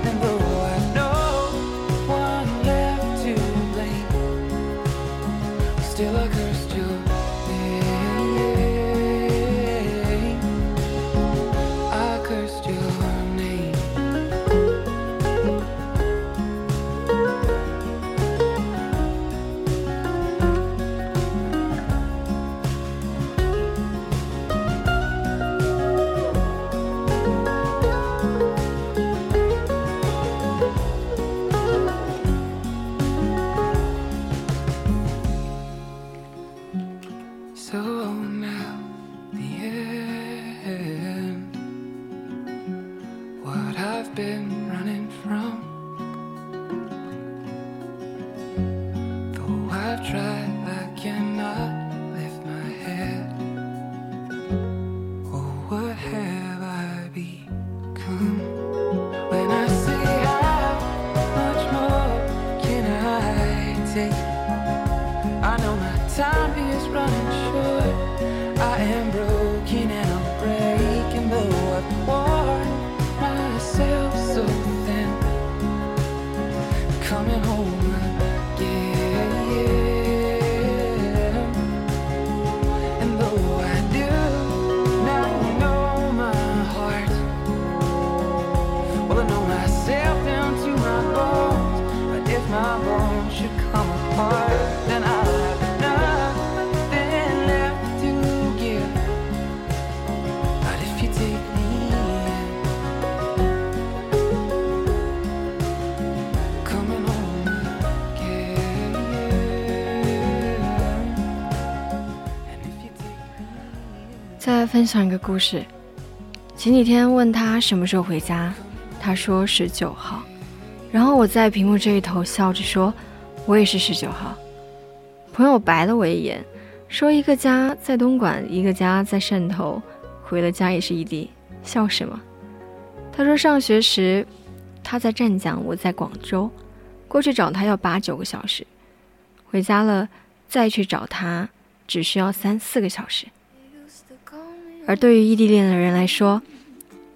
分享一个故事。前几天问他什么时候回家，他说十九号。然后我在屏幕这一头笑着说，我也是十九号。朋友白了我一眼，说一个家在东莞，一个家在汕头，回了家也是异地，笑什么？他说上学时他在湛江，我在广州，过去找他要八九个小时，回家了再去找他只需要三四个小时。而对于异地恋的人来说，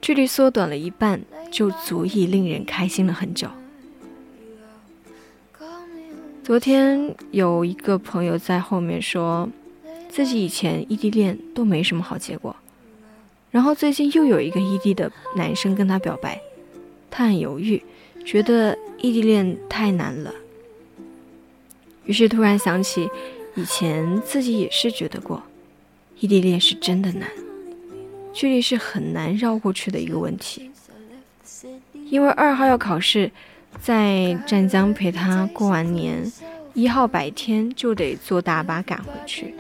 距离缩短了一半，就足以令人开心了很久。昨天有一个朋友在后面说，自己以前异地恋都没什么好结果，然后最近又有一个异地的男生跟他表白，他很犹豫，觉得异地恋太难了。于是突然想起，以前自己也是觉得过，异地恋是真的难，距离是很难绕过去的一个问题。因为二号要考试，在湛江陪他过完年，一号白天就得坐大巴赶回去，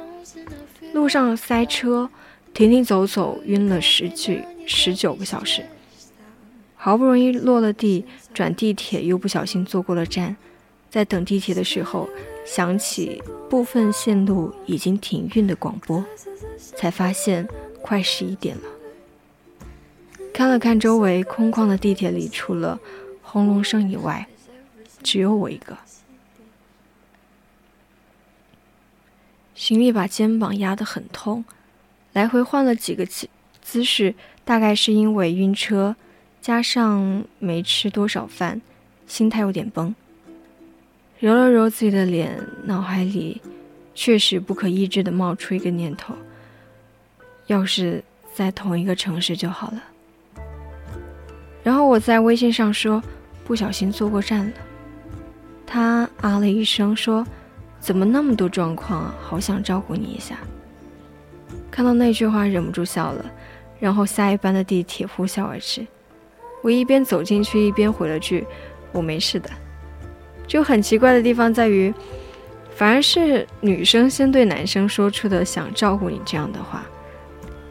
路上塞车，停停走走，晕了十几十九个小时，好不容易落了地，转地铁又不小心坐过了站，在等地铁的时候，想起部分线路已经停运的广播，才发现快十一点了。看了看周围空旷的地铁里，除了轰隆声以外，只有我一个。行李把肩膀压得很痛，来回换了几个姿姿势，大概是因为晕车，加上没吃多少饭，心态有点崩。揉了揉自己的脸，脑海里确实不可抑制地冒出一个念头：要是在同一个城市就好了。然后我在微信上说，不小心坐过站了。他啊了一声说：“怎么那么多状况啊？好想照顾你一下。”看到那句话忍不住笑了，然后下一班的地铁呼啸而至。我一边走进去一边回了句：“我没事的。”就很奇怪的地方在于，反而是女生先对男生说出的“想照顾你”这样的话。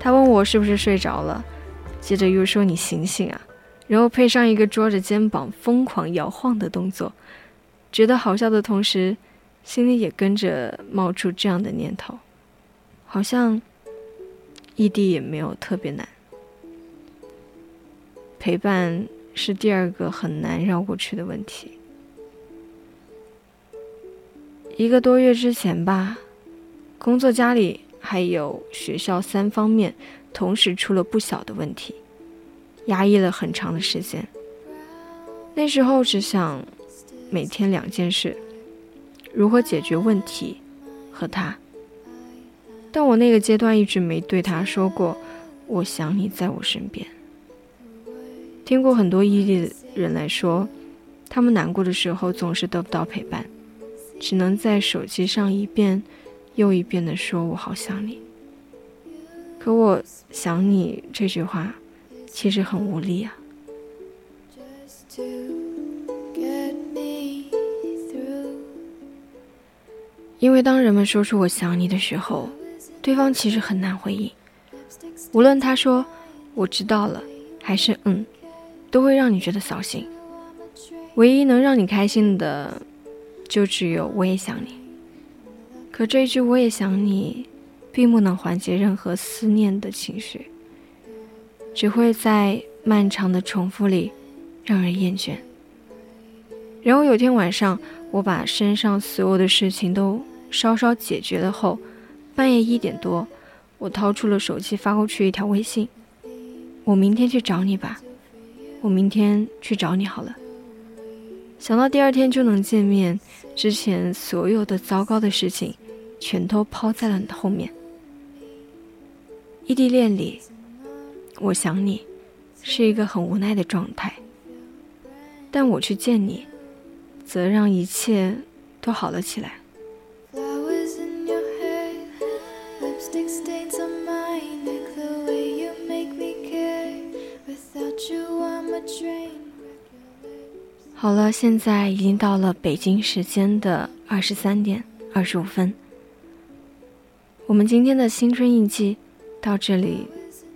他问我是不是睡着了，接着又说：“你醒醒啊！”然后配上一个捉着肩膀疯狂摇晃的动作，觉得好笑的同时，心里也跟着冒出这样的念头：好像异地也没有特别难，陪伴是第二个很难绕过去的问题。一个多月之前吧，工作、家里还有学校三方面同时出了不小的问题。压抑了很长的时间，那时候只想每天两件事：如何解决问题和他。但我那个阶段一直没对他说过“我想你在我身边”。听过很多异地的人来说，他们难过的时候总是得不到陪伴，只能在手机上一遍又一遍的说“我好想你”。可我想你这句话。其实很无力啊，因为当人们说出“我想你”的时候，对方其实很难回应。无论他说“我知道了”还是“嗯”，都会让你觉得扫兴。唯一能让你开心的，就只有“我也想你”。可这一句“我也想你”，并不能缓解任何思念的情绪。只会在漫长的重复里让人厌倦。然后有天晚上，我把身上所有的事情都稍稍解决了后，半夜一点多，我掏出了手机发过去一条微信：“我明天去找你吧，我明天去找你好了。”想到第二天就能见面，之前所有的糟糕的事情全都抛在了你后面。异地恋里。我想你，是一个很无奈的状态。但我去见你，则让一切都好了起来。好了，现在已经到了北京时间的二十三点二十五分。我们今天的新春印记到这里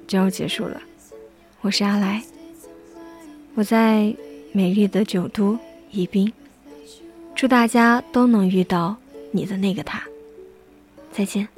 就要结束了。我是阿来我在美丽的酒都宜宾。祝大家都能遇到你的那个他。再见。